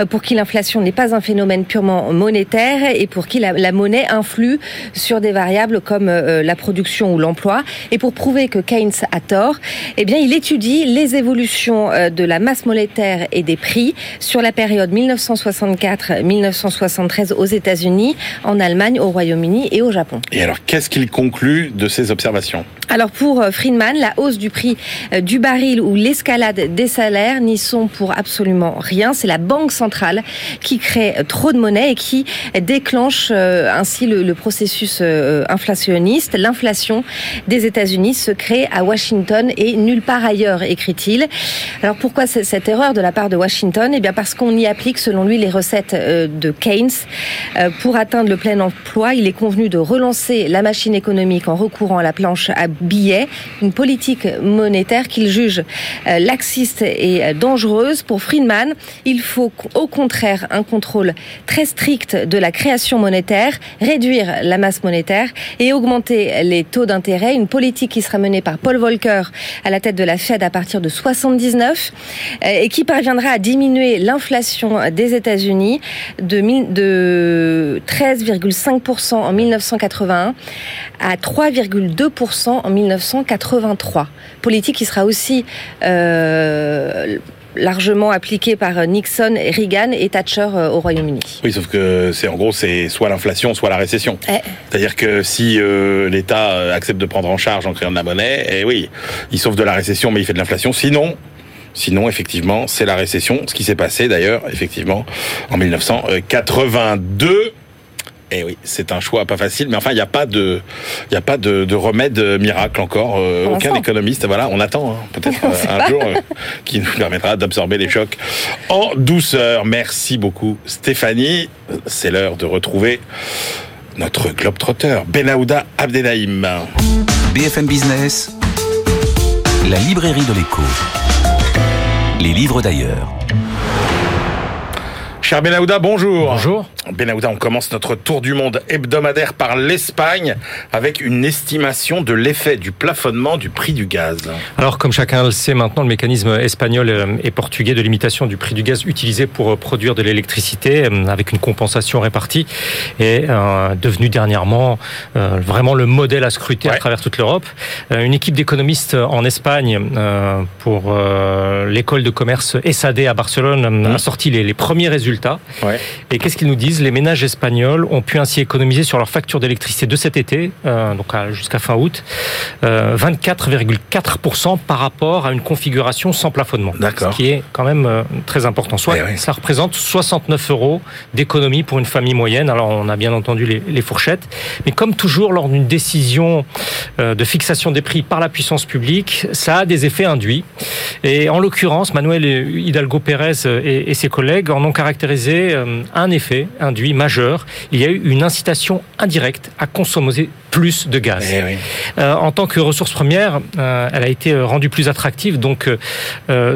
euh, pour qui l'inflation n'est pas un phénomène purement monétaire et pour qui la, monnaie influe sur des variables comme euh, la production ou l'emploi. Et pour prouver que Keynes a tort, eh bien, il étudie les évolutions euh, de la masse monétaire et des prix sur la période 1964-1973 aux États-Unis, en Allemagne, au Royaume-Uni et au Japon.
Et alors, qu'est-ce qu'il conclut de ces observations?
Alors, pour Friedman, la hausse du prix du baril ou l'escalade des salaires n'y sont pour absolument rien. C'est la Banque centrale qui crée trop de monnaie et qui déclenche euh, ainsi le, processus euh, inflationniste. L'inflation des États-Unis se crée à Washington et nulle part ailleurs, écrit-il. Alors pourquoi cette erreur de la part de Washington? Eh bien parce qu'on y applique selon lui les recettes euh, de Keynes. Pour atteindre le plein emploi, il est convenu de relancer la machine économique en recourant à la planche à billets, une politique monétaire qu'il juge laxiste et dangereuse. Pour Friedman, il faut au contraire un contrôle très strict de la création monétaire, réduire la masse monétaire et augmenter les taux d'intérêt, une politique qui sera menée par Paul Volcker à la tête de la Fed à partir de 79 euh, et qui parviendra à diminuer l'inflation des États-Unis de 13,5% en 1981 à 3,2% en 1983. Politique qui sera aussi euh, largement appliqué par Nixon, Reagan et Thatcher euh, au Royaume-Uni.
Oui, sauf que c'est en gros c'est soit l'inflation, soit la récession. Eh. C'est-à-dire que si euh, l'État euh, accepte de prendre en charge en créant de la monnaie, et eh oui, il sauve de la récession, mais il fait de l'inflation. Sinon, Sinon, effectivement, c'est la récession. Ce qui s'est passé, d'ailleurs, effectivement, en 1982. Eh oui, c'est un choix pas facile, mais enfin, il n'y a pas de, il a pas de, remède miracle encore. Euh, aucun économiste, voilà, on attend hein, peut-être euh, un jour euh, qui nous permettra d'absorber les chocs en douceur. Merci beaucoup, Stéphanie. C'est l'heure de retrouver notre globe-trotteur, Benahouda Abdelhaim.
BFM Business, la librairie de l'écho. Les livres d'ailleurs.
Cher Benahouda, bonjour.
Bonjour.
Benahouda, on commence notre tour du monde hebdomadaire par l'Espagne avec une estimation de l'effet du plafonnement du prix du gaz.
Alors, comme chacun le sait maintenant, le mécanisme espagnol euh, et portugais de limitation du prix du gaz utilisé pour euh, produire de l'électricité euh, avec une compensation répartie est devenu dernièrement vraiment le modèle à scruter à travers toute l'Europe. Une équipe d'économistes en Espagne pour l'école de commerce SAD à Barcelone a mmh. sorti les, les premiers résultats. Ouais. Et qu'est-ce qu'ils nous disent? Les ménages espagnols ont pu ainsi économiser sur leur facture d'électricité de cet été, euh, donc jusqu'à fin août, 24,4% euh, par rapport à une configuration sans plafonnement. Ce qui est quand même euh, très important. Soit eh ça représente 69 euros d'économie pour une famille moyenne. Alors on a bien entendu les, les fourchettes, mais comme toujours lors d'une décision de fixation des prix par la puissance publique, ça a des effets induits. Et en l'occurrence, Manuel Hidalgo Pérez et, et ses collègues en ont caractérisé un effet, induit majeur. Il y a eu une incitation indirecte à consommer plus de gaz. Eh euh, en tant que ressource première, euh, elle a été euh, rendue plus attractive, donc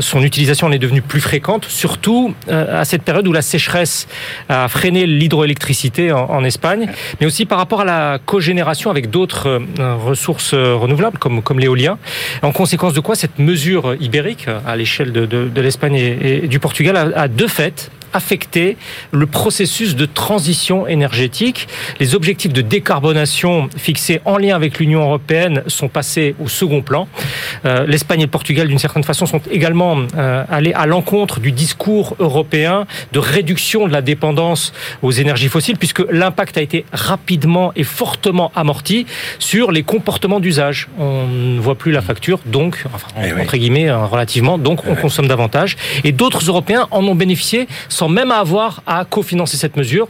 son utilisation en est devenue plus fréquente, surtout à cette période où la sécheresse a freiné l'hydroélectricité en, Espagne, mais aussi par rapport à la cogénération avec d'autres ressources renouvelables comme, comme l'éolien. En conséquence de quoi, cette mesure ibérique à l'échelle de, l'Espagne et, du Portugal a, a de fait affecté le processus de transition énergétique. Les objectifs de décarbonation fixés en lien avec l'Union européenne sont passés au second plan. Euh, L'Espagne et le Portugal, d'une certaine façon, sont également euh, allés à l'encontre du discours européen de réduction de la dépendance aux énergies fossiles, puisque l'impact a été rapidement et fortement amorti sur les comportements d'usage. On ne voit plus la facture, donc, enfin, eh entre guillemets, euh, relativement, donc on consomme davantage. Et d'autres Européens en ont bénéficié sans même avoir à cofinancer cette mesure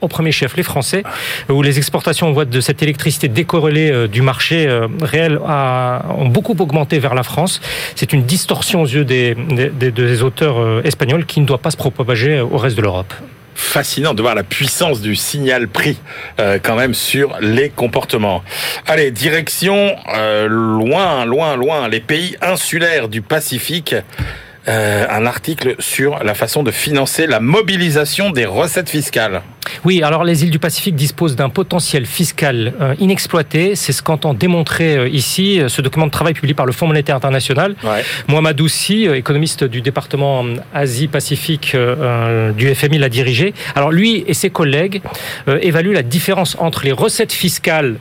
au premier chef les Français, où les exportations de cette électricité décorrélée euh, du marché euh, réel ont beaucoup augmenté vers la France. C'est une distorsion aux yeux des, auteurs euh, espagnols qui ne doit pas se propager au reste de l'Europe.
fascinant de voir la puissance du signal prix quand même sur les comportements. Allez, direction loin, loin, loin, les pays insulaires du Pacifique. Euh, un article sur la façon de financer la mobilisation des recettes fiscales.
Oui, alors les îles du Pacifique disposent d'un potentiel fiscal euh, inexploité. C'est ce qu'entend démontrer euh, ici ce document de travail publié par le Fonds monétaire international. Ouais. Mohamed Oussi, économiste du département Asie-Pacifique du FMI, l'a dirigé. Alors lui et ses collègues évaluent la différence entre les recettes fiscales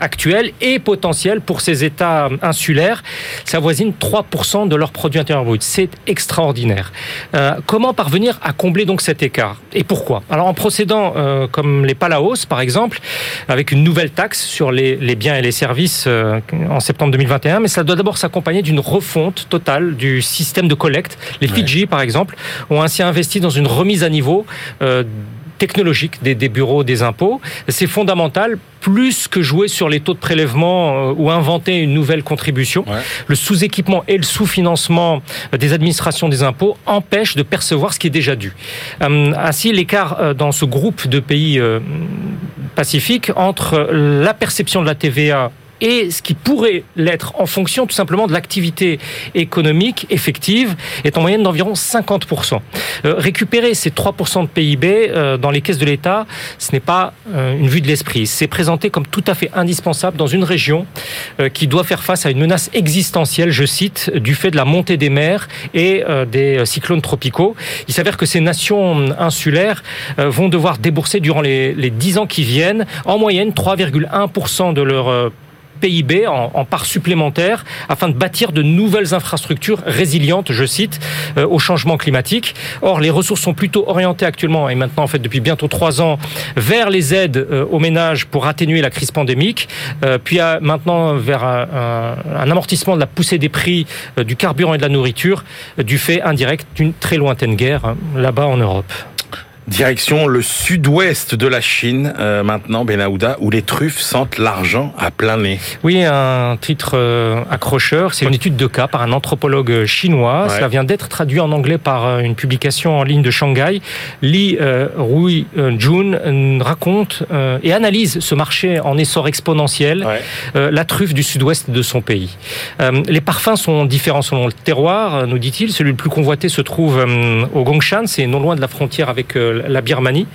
actuelles et potentielles pour ces États insulaires. Ça voisine 3% de leur produit intérieur brut. C'est extraordinaire. Euh, comment parvenir à combler donc cet écart Et pourquoi? Alors en procédant euh, comme les Palaos par exemple, avec une nouvelle taxe sur les, biens et les services euh, en septembre 2021, mais ça doit d'abord s'accompagner d'une refonte totale du système de collecte. Les Fidji par exemple ont ainsi investi dans une remise à niveau technologique des, bureaux des impôts. C'est fondamental, plus que jouer sur les taux de prélèvement euh, ou inventer une nouvelle contribution. Le sous-équipement et le sous-financement des administrations des impôts empêchent de percevoir ce qui est déjà dû. Euh, ainsi, l'écart euh, dans ce groupe de pays pacifiques entre la perception de la TVA et ce qui pourrait l'être en fonction tout simplement de l'activité économique effective est en moyenne d'environ 50%. Euh, récupérer ces 3% de PIB euh, dans les caisses de l'État, ce n'est pas euh, une vue de l'esprit. C'est présenté comme tout à fait indispensable dans une région qui doit faire face à une menace existentielle, je cite, du fait de la montée des mers et des cyclones tropicaux. Il s'avère que ces nations insulaires vont devoir débourser durant les, les 10 ans qui viennent en moyenne 3,1% de leur PIB en, part supplémentaire afin de bâtir de nouvelles infrastructures résilientes, je cite, euh, au changement climatique. Or, les ressources sont plutôt orientées actuellement, et maintenant en fait depuis bientôt trois ans, vers les aides euh, aux ménages pour atténuer la crise pandémique, euh, puis maintenant vers un, un, amortissement de la poussée des prix du carburant et de la nourriture du fait indirect d'une très lointaine guerre hein, là-bas en Europe.
Direction le sud-ouest de la Chine, euh, maintenant, Benahouda, où les truffes sentent l'argent à plein nez.
Oui, un titre euh, accrocheur. C'est une étude de cas par un anthropologue chinois. Ça vient d'être traduit en anglais par euh, une publication en ligne de Shanghai. Li Rui Jun raconte et analyse ce marché en essor exponentiel, la truffe du sud-ouest de son pays. les parfums sont différents selon le terroir, nous dit-il. Celui le plus convoité se trouve au Gongshan, c'est non loin de la frontière avec la Birmanie.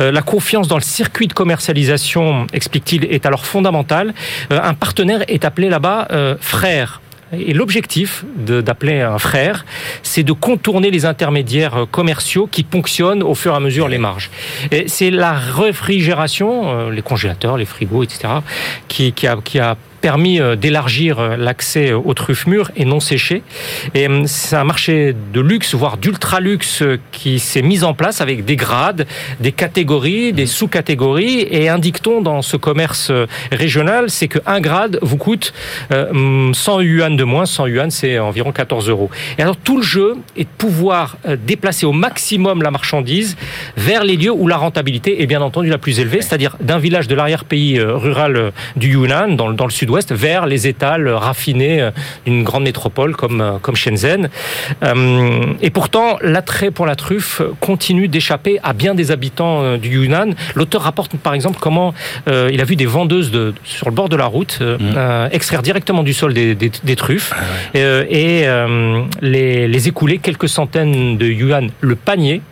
Euh, la confiance dans le circuit de commercialisation, explique-t-il, est alors fondamentale. Euh, un partenaire est appelé là-bas euh, frère. Et l'objectif d'appeler un frère, c'est de contourner les intermédiaires commerciaux qui ponctionnent au fur et à mesure les marges. C'est la réfrigération, les congélateurs, les frigos, etc., qui, qui a permis euh, d'élargir euh, l'accès aux truffes mûres et non séchées. Et euh, c'est un marché de luxe, voire d'ultra luxe, qui s'est mis en place avec des grades, des catégories, des sous-catégories. Et un dicton dans ce commerce régional, c'est qu'un grade vous coûte 100 yuan de moins. 100 yuan, c'est environ 14 euros. Et alors tout le jeu est de pouvoir déplacer au maximum la marchandise vers les lieux où la rentabilité est bien entendu la plus élevée, c'est-à-dire d'un village de l'arrière-pays rural du Yunnan, dans, dans le sud ouest vers les étals raffinés euh, d'une grande métropole comme, euh, comme Shenzhen. Euh, et pourtant, l'attrait pour la truffe continue d'échapper à bien des habitants du Yunnan. L'auteur rapporte par exemple comment il a vu des vendeuses de, sur le bord de la route mmh. extraire directement du sol des, des, truffes ah et les, les écouler quelques centaines de yuan le panier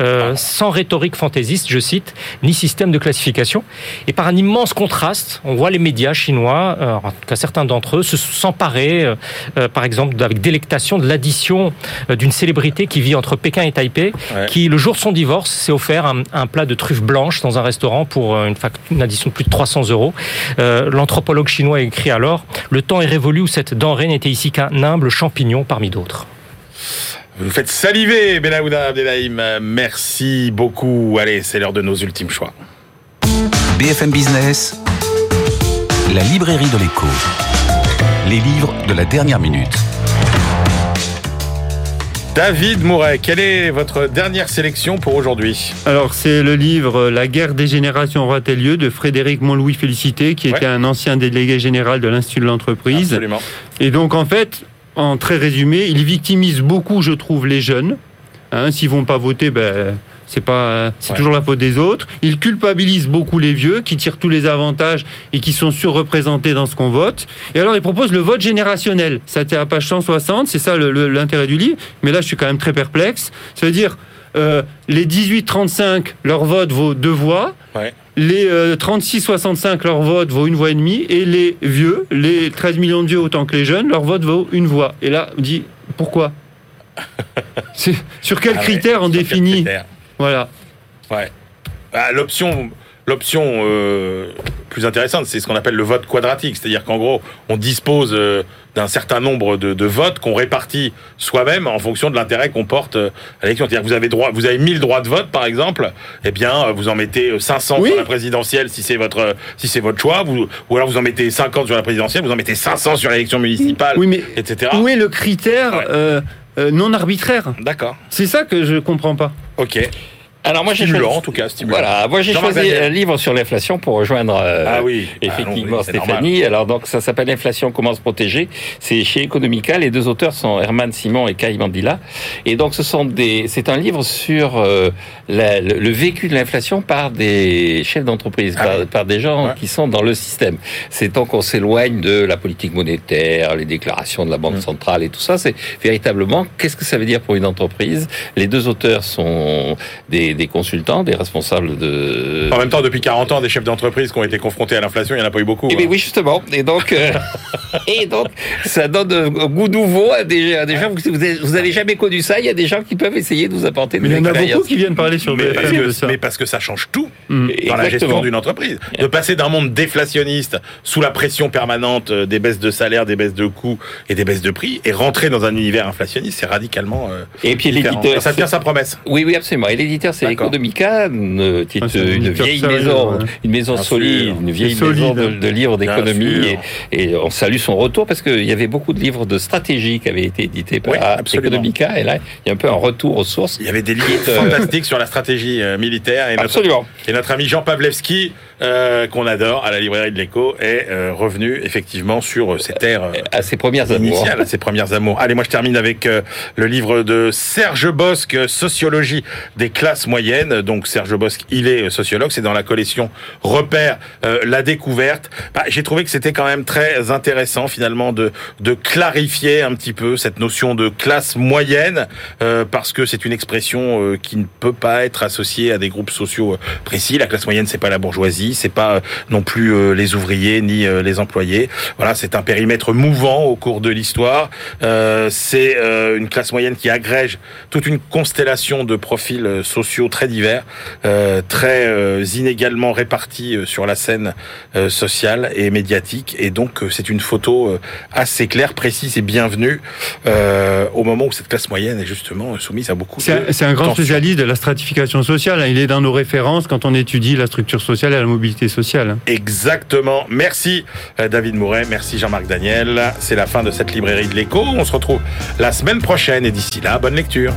euh, sans rhétorique fantaisiste, je cite, ni système de classification. Et par un immense contraste, on voit les médias chinois, euh, en tout cas certains d'entre eux, se s'emparer, euh, par exemple, avec délectation de l'addition d'une célébrité qui vit entre Pékin et Taipei, qui, le jour de son divorce, s'est offert un, plat de truffes blanches dans un restaurant pour une, une addition de plus de 300 euros. L'anthropologue chinois écrit alors Le temps est révolu où cette denrée n'était ici qu'un humble champignon parmi d'autres.
Vous nous faites saliver, Benaouda Abdelhaim. Merci beaucoup. Allez, c'est l'heure de nos ultimes choix.
BFM Business, la librairie de l'écho. Les livres de la dernière minute.
David Mouret, quelle est votre dernière sélection pour aujourd'hui?
Alors, c'est le livre La guerre des générations aura-t-elle lieu de Frédéric Montlouis Félicité, qui était un ancien délégué général de l'Institut de l'entreprise.
Absolument.
Et donc, en fait, en très résumé, il victimise beaucoup, je trouve, les jeunes. Hein, S'ils vont pas voter, ben, c'est pas, c'est toujours la faute des autres. Il culpabilise beaucoup les vieux, qui tirent tous les avantages et qui sont surreprésentés dans ce qu'on vote. Et alors, il propose le vote générationnel. Ça, c'est à page 160, c'est ça l'intérêt du livre. Mais là, je suis quand même très perplexe. Ça veut dire, euh, les 18-35, leur vote vaut deux voix. Les 36-65, euh, leur vote vaut une voix et demie. Et les vieux, les 13 millions de vieux autant que les jeunes, leur vote vaut une voix. Et là, on dit pourquoi? Sur quels ah critères on définit? Voilà.
Ouais. Bah, l'option L'option euh, plus intéressante, c'est ce qu'on appelle le vote quadratique, c'est-à-dire qu'en gros, on dispose euh, d'un certain nombre de, votes qu'on répartit soi-même en fonction de l'intérêt qu'on porte euh, à l'élection. C'est-à-dire que vous avez droit, vous avez 1000 droits de vote, par exemple, eh bien, vous en mettez 500 sur la présidentielle si c'est votre si c'est votre choix, vous, ou alors vous en mettez 50 sur la présidentielle, vous en mettez 500 sur l'élection municipale, oui, mais etc.
Où est le critère non arbitraire?
D'accord.
C'est ça que je comprends pas.
Ok.
Alors moi j'ai choisi, en tout cas, Voilà, moi j'ai choisi un livre sur l'inflation pour rejoindre euh, ah oui. Ah effectivement Stéphanie. Alors donc ça s'appelle L'inflation comment se protéger? C'est chez Economica. Les deux auteurs sont Herman Simon et Kai Mandila. Et donc ce sont des, c'est un livre sur euh, le, vécu de l'inflation par des chefs d'entreprise, ah par, des gens qui sont dans le système. C'est tant qu'on s'éloigne de la politique monétaire, les déclarations de la banque mmh. centrale et tout ça. C'est véritablement qu'est-ce que ça veut dire pour une entreprise? Les deux auteurs sont des des consultants, des responsables de...
En même temps, depuis 40 ans, des chefs d'entreprise qui ont été confrontés à l'inflation, il n'y en a pas eu beaucoup.
Et eh hein. oui, justement. Et donc, euh, et donc ça donne un goût nouveau à des, à des gens. Vous n'avez jamais connu ça. Il y a des gens qui peuvent essayer de vous apporter
Mais il y en a beaucoup qui viennent parler sur
mais parce, que, ça. mais parce que ça change tout mm. dans la gestion d'une entreprise. De passer d'un monde déflationniste, sous la pression permanente euh, des baisses de salaire, des baisses de coûts et des baisses de prix, et rentrer dans un univers inflationniste, c'est radicalement. Euh, et puis l'éditeur. Ça tient sa promesse.
Oui, oui, absolument. Et l'éditeur, c'est Economica, une, ah, une vieille maison, une maison solide, une vieille maison de, livres d'économie. Et, on salue son retour parce qu'il y avait beaucoup de livres de stratégie qui avaient été édités par Economica. Et là, il y a un peu un retour aux sources.
Il y avait des livres euh, fantastiques sur la stratégie euh, militaire. Et
Absolument.
et notre ami Jean Pavlevski, euh, qu'on adore à la librairie de l'Écho, est revenu effectivement sur ses terres
à ses premières amours.
à ses premières amours. Allez, moi je termine avec le livre de Serge Bosque, Sociologie des classes moyennes donc Serge Bosque, il est sociologue, c'est dans la collection Repère euh, la découverte. Bah, j'ai trouvé que c'était quand même très intéressant finalement de, de clarifier un petit peu cette notion de classe moyenne, euh, parce que c'est une expression euh, qui ne peut pas être associée à des groupes sociaux précis. La classe moyenne, c'est pas la bourgeoisie, c'est pas non plus les ouvriers ni les employés. Voilà, c'est un périmètre mouvant au cours de l'histoire. c'est une classe moyenne qui agrège toute une constellation de profils sociaux très divers, euh, très euh, inégalement répartis euh, sur la scène sociale et médiatique. Et donc, c'est une photo assez claire, précise et bienvenue au moment où cette classe moyenne est justement soumise à beaucoup
de C'est un grand spécialiste de la stratification sociale. Hein. Il est dans nos références quand on étudie la structure sociale et la
Exactement. Merci David Mouret, merci Jean-Marc Daniel. C'est la fin de cette librairie de l'écho. On se retrouve la semaine prochaine et d'ici là, bonne lecture.